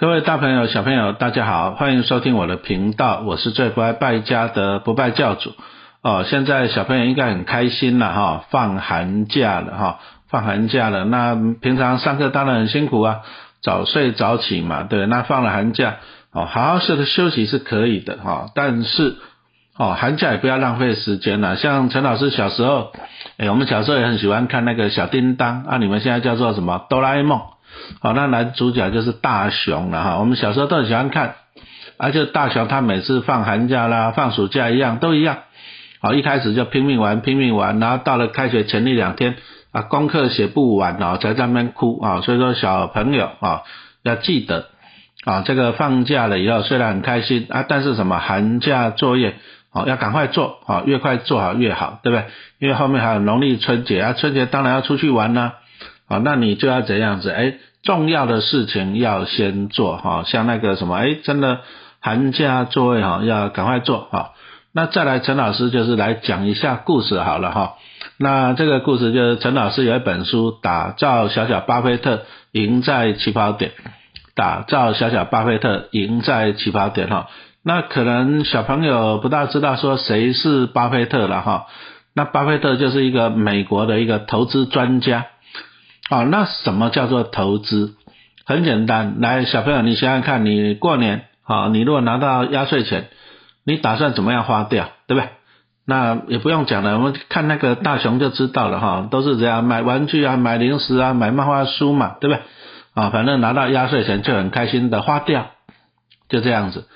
各位大朋友、小朋友，大家好，欢迎收听我的频道，我是最不爱败家的不败教主。哦，现在小朋友应该很开心了哈，放寒假了哈，放寒假了。那平常上课当然很辛苦啊，早睡早起嘛，对。那放了寒假，哦，好好的休息是可以的哈，但是哦，寒假也不要浪费时间了。像陈老师小时候，哎，我们小时候也很喜欢看那个小叮当啊，你们现在叫做什么？哆啦 A 梦。好，那男主角就是大雄了哈。我们小时候都很喜欢看，而且大雄他每次放寒假啦、放暑假一样，都一样。好，一开始就拼命玩，拼命玩，然后到了开学前一两天啊，功课写不完哦，才在那边哭啊。所以说小朋友啊，要记得啊，这个放假了以后虽然很开心啊，但是什么寒假作业哦，要赶快做啊，越快做好越好，对不对？因为后面还有农历春节啊，春节当然要出去玩呢。啊那你就要怎样子？哎，重要的事情要先做哈，像那个什么，哎，真的寒假作业哈，要赶快做哈。那再来，陈老师就是来讲一下故事好了哈。那这个故事就是陈老师有一本书，打造小小巴菲特，赢在起跑点。打造小小巴菲特，赢在起跑点哈。那可能小朋友不大知道说谁是巴菲特了哈。那巴菲特就是一个美国的一个投资专家。哦，那什么叫做投资？很简单，来，小朋友，你想想看，你过年，好，你如果拿到压岁钱，你打算怎么样花掉，对不对？那也不用讲了，我们看那个大熊就知道了哈，都是这样，买玩具啊，买零食啊，买漫画书嘛，对不对？啊，反正拿到压岁钱就很开心的花掉，就这样子。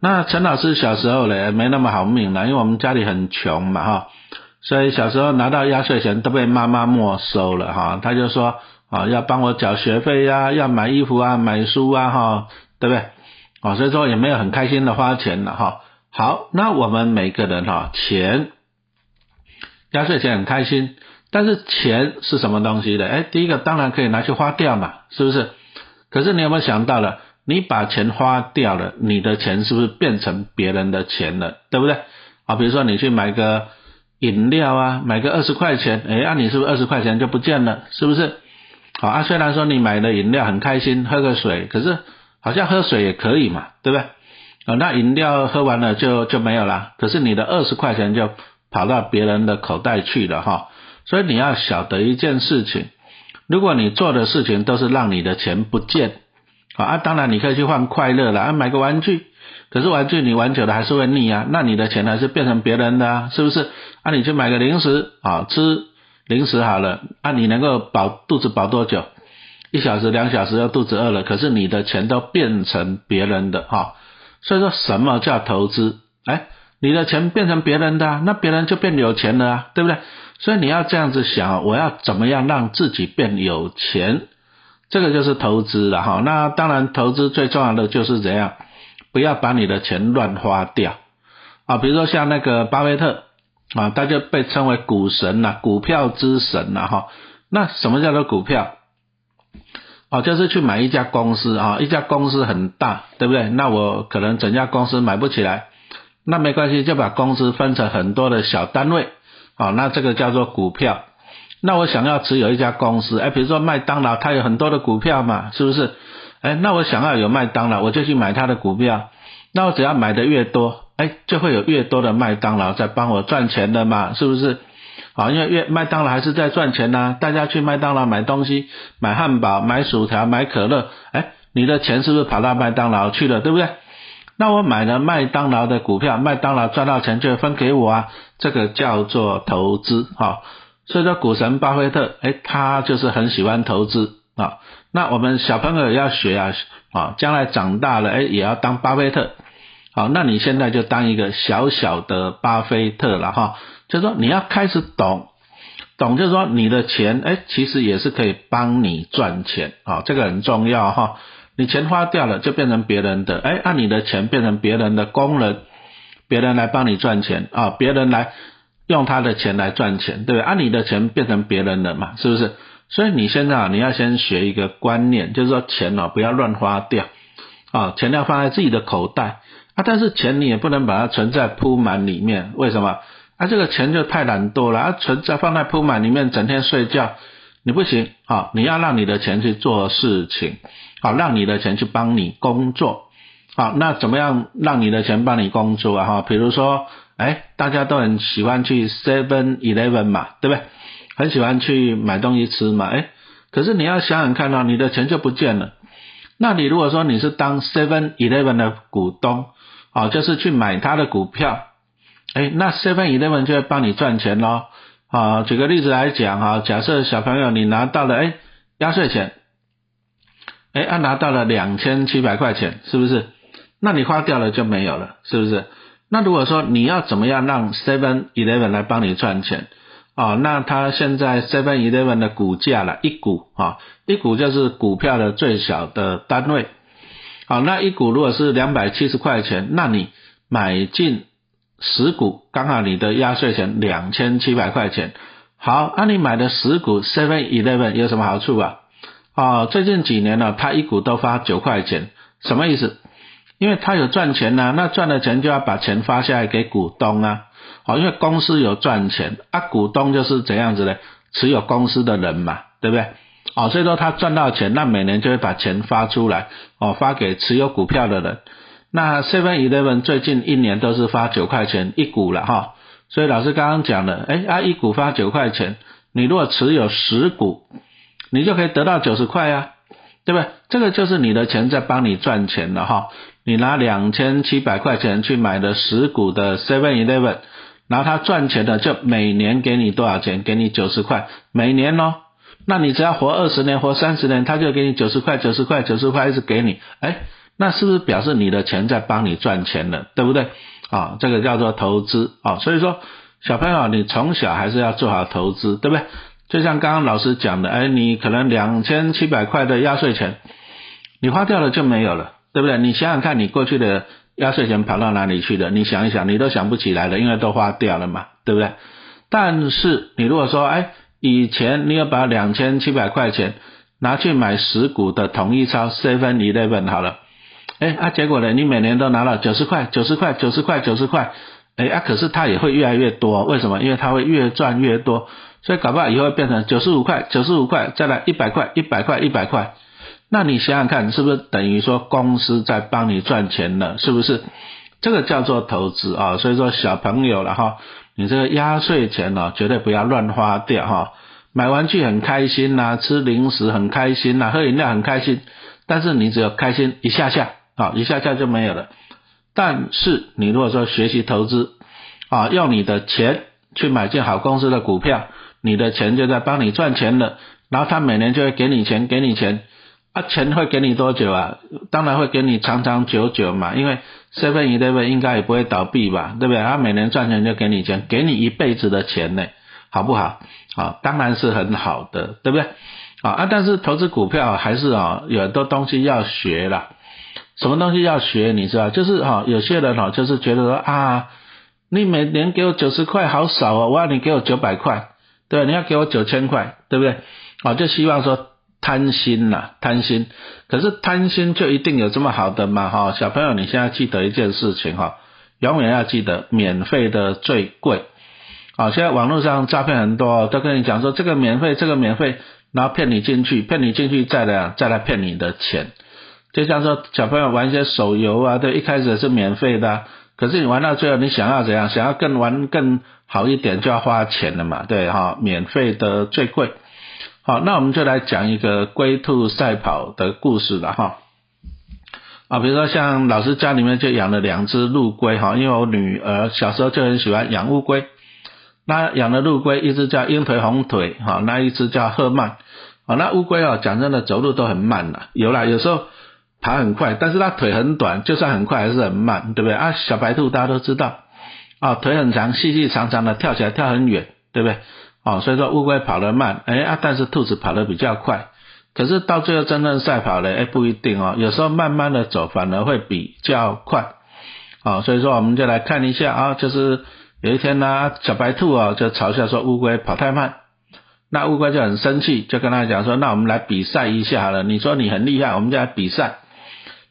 那陈老师小时候呢，没那么好命了，因为我们家里很穷嘛，哈。所以小时候拿到压岁钱都被妈妈没收了哈，他就说啊要帮我缴学费呀，要买衣服啊，买书啊哈，对不对？啊，所以说也没有很开心的花钱了哈。好，那我们每个人哈，钱压岁钱很开心，但是钱是什么东西的？哎，第一个当然可以拿去花掉嘛，是不是？可是你有没有想到了，你把钱花掉了，你的钱是不是变成别人的钱了？对不对？啊，比如说你去买个。饮料啊，买个二十块钱，哎，那你是不是二十块钱就不见了？是不是？好啊，虽然说你买的饮料很开心，喝个水，可是好像喝水也可以嘛，对不对？啊，那饮料喝完了就就没有了，可是你的二十块钱就跑到别人的口袋去了哈。所以你要晓得一件事情，如果你做的事情都是让你的钱不见，啊，当然你可以去换快乐了，啊，买个玩具。可是玩具你玩久了还是会腻啊，那你的钱还是变成别人的啊，是不是？啊，你去买个零食啊，吃零食好了，啊，你能够饱肚子饱多久？一小时、两小时要肚子饿了，可是你的钱都变成别人的哈。所以说什么叫投资？哎，你的钱变成别人的，那别人就变有钱了啊，对不对？所以你要这样子想，我要怎么样让自己变有钱？这个就是投资了哈。那当然，投资最重要的就是怎样？不要把你的钱乱花掉啊！比如说像那个巴菲特啊，他就被称为股神呐，股票之神呐哈。那什么叫做股票？哦，就是去买一家公司啊，一家公司很大，对不对？那我可能整家公司买不起来，那没关系，就把公司分成很多的小单位啊，那这个叫做股票。那我想要持有一家公司，哎，比如说麦当劳，它有很多的股票嘛，是不是？哎，那我想要有麦当劳，我就去买他的股票。那我只要买的越多，哎，就会有越多的麦当劳在帮我赚钱的嘛，是不是？好，因为越麦当劳还是在赚钱呐。大家去麦当劳买东西，买汉堡、买薯条、买可乐，哎，你的钱是不是跑到麦当劳去了，对不对？那我买了麦当劳的股票，麦当劳赚到钱就分给我啊，这个叫做投资哈。所以说，股神巴菲特，哎，他就是很喜欢投资。啊，那我们小朋友要学啊，啊，将来长大了，哎，也要当巴菲特。好，那你现在就当一个小小的巴菲特了哈，就说你要开始懂，懂就是说你的钱，哎，其实也是可以帮你赚钱啊，这个很重要哈。你钱花掉了就变成别人的，哎，按你的钱变成别人的工人，别人来帮你赚钱啊，别人来用他的钱来赚钱，对不对？按你的钱变成别人的嘛，是不是？所以你现在啊，你要先学一个观念，就是说钱啊不要乱花掉啊，钱要放在自己的口袋啊。但是钱你也不能把它存在铺满里面，为什么？啊，这个钱就太懒惰了啊，存在放在铺满里面，整天睡觉，你不行啊，你要让你的钱去做事情，好，让你的钱去帮你工作，好，那怎么样让你的钱帮你工作啊？哈，比如说，哎，大家都很喜欢去 Seven Eleven 嘛，对不对？很喜欢去买东西吃嘛，哎，可是你要想想看哦，你的钱就不见了。那你如果说你是当 Seven Eleven 的股东，哦，就是去买他的股票，哎，那 Seven Eleven 就会帮你赚钱喽。啊，举个例子来讲哈，假设小朋友你拿到了哎压岁钱，哎，他拿到了两千七百块钱，是不是？那你花掉了就没有了，是不是？那如果说你要怎么样让 Seven Eleven 来帮你赚钱？哦，那他现在 Seven Eleven 的股价了，一股啊，一股就是股票的最小的单位。好，那一股如果是两百七十块钱，那你买进十股，刚好你的压岁钱两千七百块钱。好，那你买的十股 Seven Eleven 有什么好处啊？哦，最近几年呢，它一股都发九块钱，什么意思？因为它有赚钱呐，那赚了钱就要把钱发下来给股东啊。好，因为公司有赚钱啊，股东就是怎样子呢？持有公司的人嘛，对不对？哦，所以说他赚到钱，那每年就会把钱发出来，哦，发给持有股票的人。那 Seven Eleven 最近一年都是发九块钱一股了哈，所以老师刚刚讲了，哎啊，一股发九块钱，你如果持有十股，你就可以得到九十块啊，对不对？这个就是你的钱在帮你赚钱了哈。你拿两千七百块钱去买了十股的 Seven Eleven。然后他赚钱的就每年给你多少钱？给你九十块，每年哦。那你只要活二十年、活三十年，他就给你九十块、九十块、九十块一直给你。哎，那是不是表示你的钱在帮你赚钱了？对不对？啊，这个叫做投资啊。所以说，小朋友，你从小还是要做好投资，对不对？就像刚刚老师讲的，哎，你可能两千七百块的压岁钱，你花掉了就没有了，对不对？你想想看你过去的。压岁钱跑到哪里去了？你想一想，你都想不起来了，因为都花掉了嘛，对不对？但是你如果说，哎，以前你要把两千七百块钱拿去买十股的统一超 Seven Eleven 好了，哎啊，结果呢，你每年都拿了九十块、九十块、九十块、九十块，哎啊，可是它也会越来越多，为什么？因为它会越赚越多，所以搞不好以后变成九十五块、九十五块，再来一百块、一百块、一百块。那你想想看，是不是等于说公司在帮你赚钱了？是不是？这个叫做投资啊。所以说小朋友了哈，你这个压岁钱呢，绝对不要乱花掉哈。买玩具很开心呐，吃零食很开心呐，喝饮料很开心，但是你只有开心一下下啊，一下下就没有了。但是你如果说学习投资啊，用你的钱去买进好公司的股票，你的钱就在帮你赚钱了，然后他每年就会给你钱，给你钱。啊，钱会给你多久啊？当然会给你长长久久嘛，因为 Seven Eleven 应该也不会倒闭吧，对不对？他每年赚钱就给你钱，给你一辈子的钱呢，好不好？啊，当然是很好的，对不对？啊啊，但是投资股票还是啊，有很多东西要学啦。什么东西要学？你知道？就是哈，有些人哈，就是觉得说啊，你每年给我九十块好少哦，我要你给我九百块，对你要给我九千块，对不对？啊，就希望说。贪心呐，贪心，可是贪心就一定有这么好的吗？哈，小朋友，你现在记得一件事情哈，永远要记得免费的最贵。好，现在网络上诈骗很多，都跟你讲说这个免费，这个免费，然后骗你进去，骗你进去再来再来骗你的钱。就像说小朋友玩一些手游啊，对，一开始是免费的，可是你玩到最后，你想要怎样？想要更玩更好一点，就要花钱了嘛，对哈，免费的最贵。好，那我们就来讲一个龟兔赛跑的故事了哈。啊，比如说像老师家里面就养了两只陆龟哈，因为我女儿小时候就很喜欢养乌龟。那养的陆龟，一只叫鹰腿红腿哈，那一只叫赫曼。啊，那乌龟哦，讲真的，走路都很慢了，有啦，有时候爬很快，但是它腿很短，就算很快还是很慢，对不对啊？小白兔大家都知道，啊，腿很长，细细长长的，跳起来跳很远，对不对？哦，所以说乌龟跑得慢，哎啊，但是兔子跑得比较快。可是到最后真正赛跑呢，哎，不一定哦，有时候慢慢的走反而会比较快。哦，所以说我们就来看一下啊，就是有一天呢，小白兔啊就嘲笑说乌龟跑太慢，那乌龟就很生气，就跟他讲说，那我们来比赛一下好了，你说你很厉害，我们就来比赛。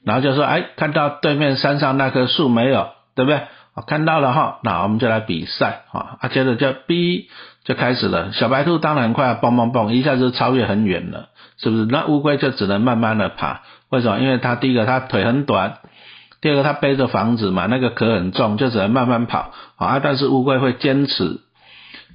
然后就说，哎，看到对面山上那棵树没有，对不对？看到了哈，那我们就来比赛啊，啊，接着就 B 就开始了。小白兔当然快要蹦蹦蹦，一下子超越很远了，是不是？那乌龟就只能慢慢的爬。为什么？因为它第一个它腿很短，第二个它背着房子嘛，那个壳很重，就只能慢慢跑啊。但是乌龟会坚持。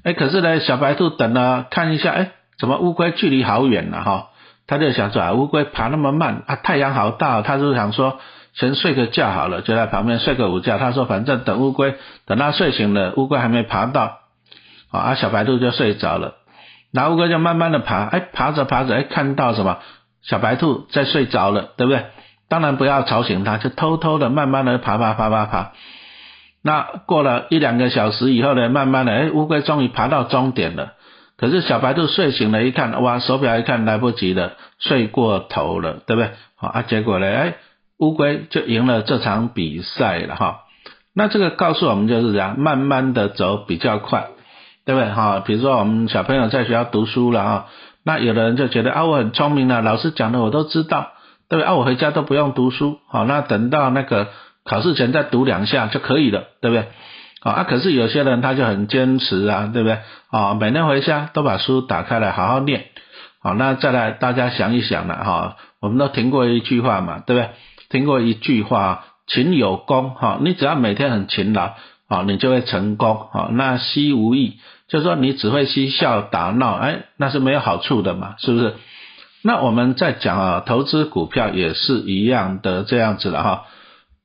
哎，可是呢，小白兔等了看一下，哎，怎么乌龟距离好远了哈？他就想说啊，乌龟爬那么慢啊，太阳好大，他就想说先睡个觉好了，就在旁边睡个午觉。他说反正等乌龟等它睡醒了，乌龟还没爬到，啊，小白兔就睡着了，那乌龟就慢慢的爬，哎，爬着爬着，哎，看到什么？小白兔在睡着了，对不对？当然不要吵醒它，就偷偷的慢慢的爬爬爬爬爬。那过了一两个小时以后呢，慢慢的，哎，乌龟终于爬到终点了。可是小白兔睡醒了，一看，哇，手表一看，来不及了，睡过头了，对不对？啊，结果呢，哎，乌龟就赢了这场比赛了哈。那这个告诉我们就是这样，慢慢的走比较快，对不对？哈，比如说我们小朋友在学校读书了哈，那有的人就觉得啊，我很聪明了，老师讲的我都知道，对不对？啊，我回家都不用读书，好，那等到那个考试前再读两下就可以了，对不对？啊，可是有些人他就很坚持啊，对不对？啊，每天回家都把书打开来好好念。好，那再来大家想一想了哈，我们都听过一句话嘛，对不对？听过一句话，勤有功哈，你只要每天很勤劳，啊，你就会成功。啊，那惜无益，就是说你只会嬉笑打闹，哎，那是没有好处的嘛，是不是？那我们在讲啊，投资股票也是一样的这样子了哈，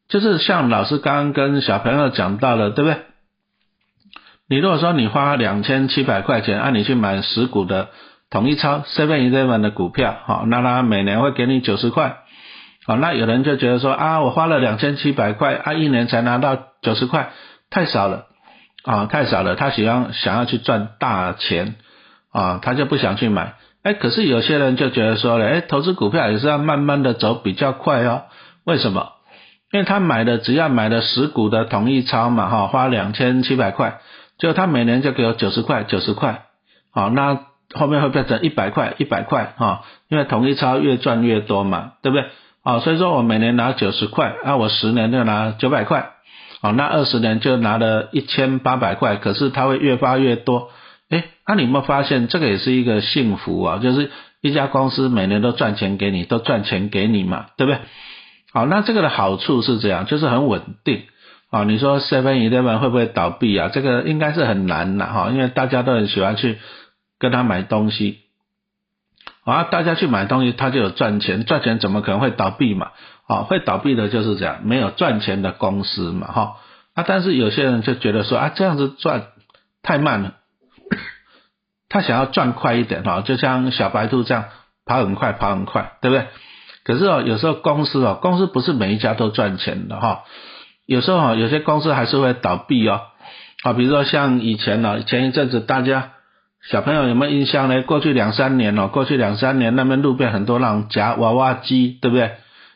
就是像老师刚刚跟小朋友讲到了，对不对？你如果说你花两千七百块钱，按你去买十股的统一超 Seven Eleven 的股票，好，那他每年会给你九十块，好，那有人就觉得说啊，我花了两千七百块，啊，一年才拿到九十块，太少了，啊，太少了，他喜欢想要去赚大钱，啊，他就不想去买，哎，可是有些人就觉得说了，哎，投资股票也是要慢慢的走比较快哦，为什么？因为他买的只要买了十股的统一超嘛，哈，花两千七百块。就他每年就给我九十块，九十块，好，那后面会变成一百块，一百块，哈，因为统一超越赚越多嘛，对不对？啊，所以说我每年拿九十块，啊，我十年就拿九百块，啊，那二十年就拿了一千八百块，可是它会越发越多，哎，那你有没有发现这个也是一个幸福啊？就是一家公司每年都赚钱给你，都赚钱给你嘛，对不对？好，那这个的好处是这样，就是很稳定。啊，你说 Seven Eleven 会不会倒闭啊？这个应该是很难的哈，因为大家都很喜欢去跟他买东西，啊，大家去买东西他就有赚钱，赚钱怎么可能会倒闭嘛？啊，会倒闭的就是这样，没有赚钱的公司嘛，哈，啊，但是有些人就觉得说啊，这样子赚太慢了，他想要赚快一点哈，就像小白兔这样跑很快，跑很快，对不对？可是哦，有时候公司哦，公司不是每一家都赚钱的哈。有时候哦，有些公司还是会倒闭哦。啊，比如说像以前呢，前一阵子大家小朋友有没有印象呢？过去两三年哦，过去两三年那边路边很多那种夹娃娃机，对不对？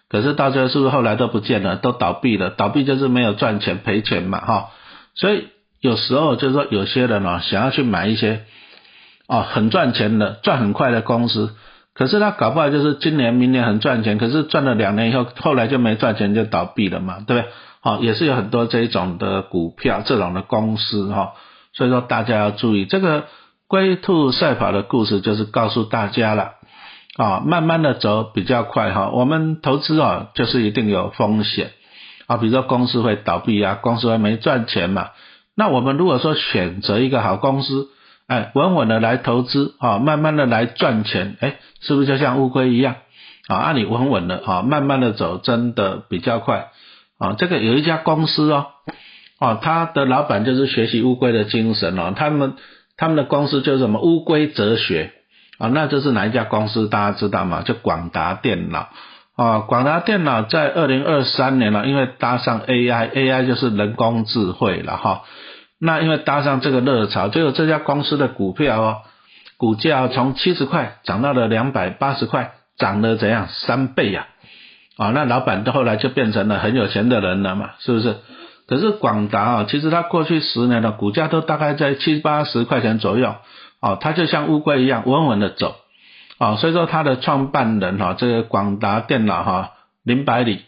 可是到最后是不是后来都不见了，都倒闭了？倒闭就是没有赚钱赔钱嘛，哈。所以有时候就是说有些人哦，想要去买一些哦很赚钱的、赚很快的公司，可是他搞不好就是今年、明年很赚钱，可是赚了两年以后，后来就没赚钱就倒闭了嘛，对不对？好，也是有很多这一种的股票，这种的公司哈，所以说大家要注意这个龟兔赛跑的故事，就是告诉大家了啊，慢慢的走比较快哈。我们投资啊，就是一定有风险啊，比如说公司会倒闭啊，公司会没赚钱嘛。那我们如果说选择一个好公司，哎，稳稳的来投资啊，慢慢的来赚钱，哎，是不是就像乌龟一样啊？按你稳稳的啊，慢慢的走，真的比较快。啊，这个有一家公司哦，哦，他的老板就是学习乌龟的精神哦，他们他们的公司叫什么乌龟哲学啊，那这是哪一家公司？大家知道吗？叫广达电脑啊，广达电脑在二零二三年了，因为搭上 AI，AI 就是人工智慧了哈，那因为搭上这个热潮，就有这家公司的股票哦，股价从七十块涨到了两百八十块，涨了怎样三倍呀？啊，那老板到后来就变成了很有钱的人了嘛，是不是？可是广达啊，其实它过去十年的股价都大概在七八十块钱左右，哦，它就像乌龟一样稳稳的走，啊，所以说它的创办人哈，这个广达电脑哈林百里，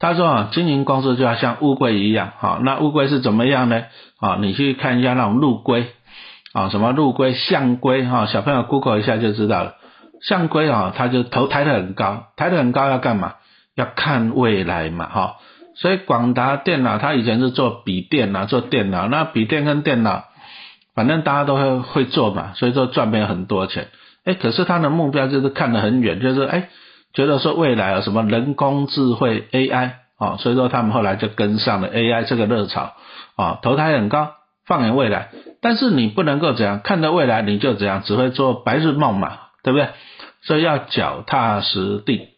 他说啊，经营公司就要像乌龟一样，好，那乌龟是怎么样呢？啊，你去看一下那种陆龟，啊，什么陆龟、象龟哈，小朋友 Google 一下就知道了。象龟啊，它就头抬得很高，抬得很高要干嘛？要看未来嘛哈。所以广达电脑它以前是做笔电啊，做电脑，那笔电跟电脑，反正大家都会会做嘛，所以说赚不了很多钱。哎，可是他的目标就是看得很远，就是哎，觉得说未来有什么人工智慧 AI 啊，所以说他们后来就跟上了 AI 这个热潮啊，投胎很高，放眼未来。但是你不能够怎样看着未来你就怎样，只会做白日梦嘛，对不对？所以要脚踏实地。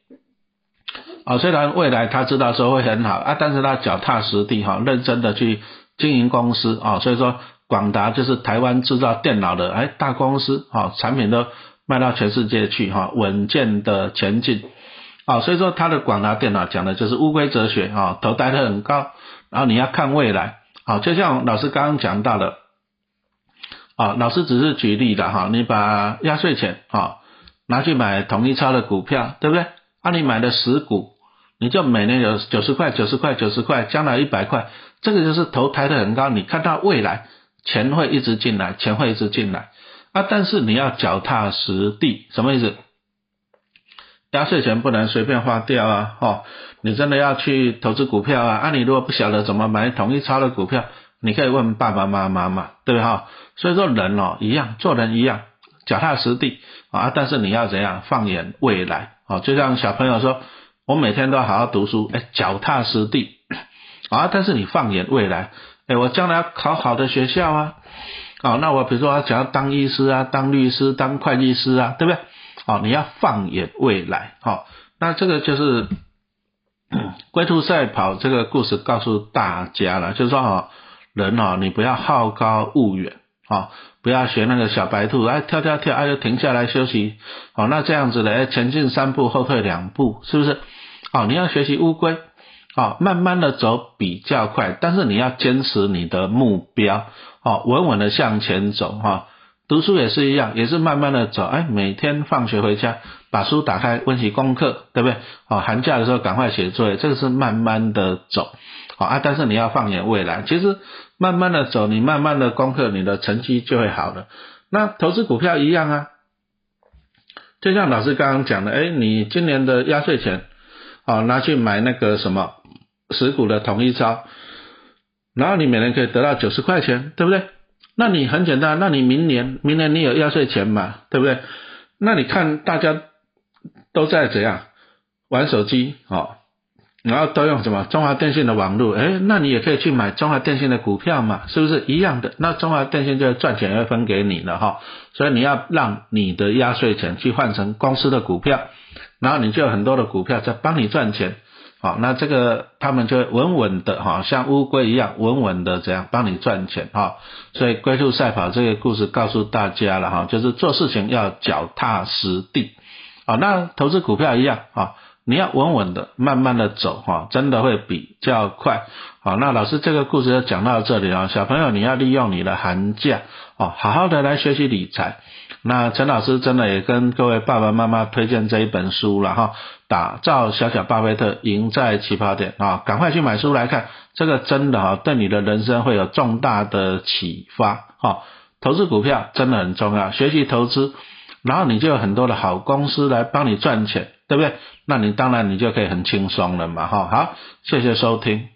啊，虽然未来他知道说会很好啊，但是他脚踏实地哈，认真的去经营公司啊，所以说广达就是台湾制造电脑的哎大公司啊，产品都卖到全世界去哈，稳健的前进啊，所以说他的广达电脑讲的就是乌龟哲学啊，头抬得很高，然后你要看未来啊，就像老师刚刚讲到的啊，老师只是举例的哈，你把压岁钱啊拿去买统一超的股票，对不对？啊，你买的十股。你就每年有九十块、九十块、九十块，将来一百块，这个就是头抬得很高。你看到未来钱会一直进来，钱会一直进来啊！但是你要脚踏实地，什么意思？压岁钱不能随便花掉啊！哦，你真的要去投资股票啊？啊，你如果不晓得怎么买统一超的股票，你可以问爸爸妈妈嘛，对不对哈？所以说人哦一样，做人一样，脚踏实地啊！但是你要怎样放眼未来啊？就像小朋友说。我每天都要好好读书，哎，脚踏实地啊！但是你放眼未来，哎，我将来要考好的学校啊，哦，那我比如说我想要当医师啊，当律师，当会计师啊，对不对？哦，你要放眼未来，好，那这个就是龟兔赛跑这个故事告诉大家了，就是说哦，人哦，你不要好高骛远。啊，不要学那个小白兔，哎，跳跳跳，哎，又停下来休息，哦，那这样子的，哎，前进三步，后退两步，是不是？哦，你要学习乌龟，哦，慢慢的走比较快，但是你要坚持你的目标，哦，稳稳的向前走，哈，读书也是一样，也是慢慢的走，哎，每天放学回家，把书打开，温习功课，对不对？哦，寒假的时候赶快写作业，这个是慢慢的走。好啊，但是你要放眼未来，其实慢慢的走，你慢慢的攻克，你的成绩就会好了。那投资股票一样啊，就像老师刚刚讲的，哎，你今年的压岁钱，哦，拿去买那个什么十股的统一招，然后你每年可以得到九十块钱，对不对？那你很简单，那你明年，明年你有压岁钱嘛，对不对？那你看大家都在怎样玩手机，哦。然后都用什么中华电信的网络？哎，那你也可以去买中华电信的股票嘛，是不是一样的？那中华电信就赚钱会分给你了哈。所以你要让你的压岁钱去换成公司的股票，然后你就有很多的股票在帮你赚钱。好，那这个他们就稳稳的哈，像乌龟一样稳稳的这样帮你赚钱哈。所以龟兔赛跑这个故事告诉大家了哈，就是做事情要脚踏实地。好，那投资股票一样啊。你要稳稳的、慢慢的走哈，真的会比较快。好，那老师这个故事就讲到这里啊，小朋友你要利用你的寒假哦，好好的来学习理财。那陈老师真的也跟各位爸爸妈妈推荐这一本书了哈，打造小小巴菲特，赢在起跑点啊，赶快去买书来看，这个真的哈，对你的人生会有重大的启发哈。投资股票真的很重要，学习投资，然后你就有很多的好公司来帮你赚钱。对不对？那你当然你就可以很轻松了嘛，哈。好，谢谢收听。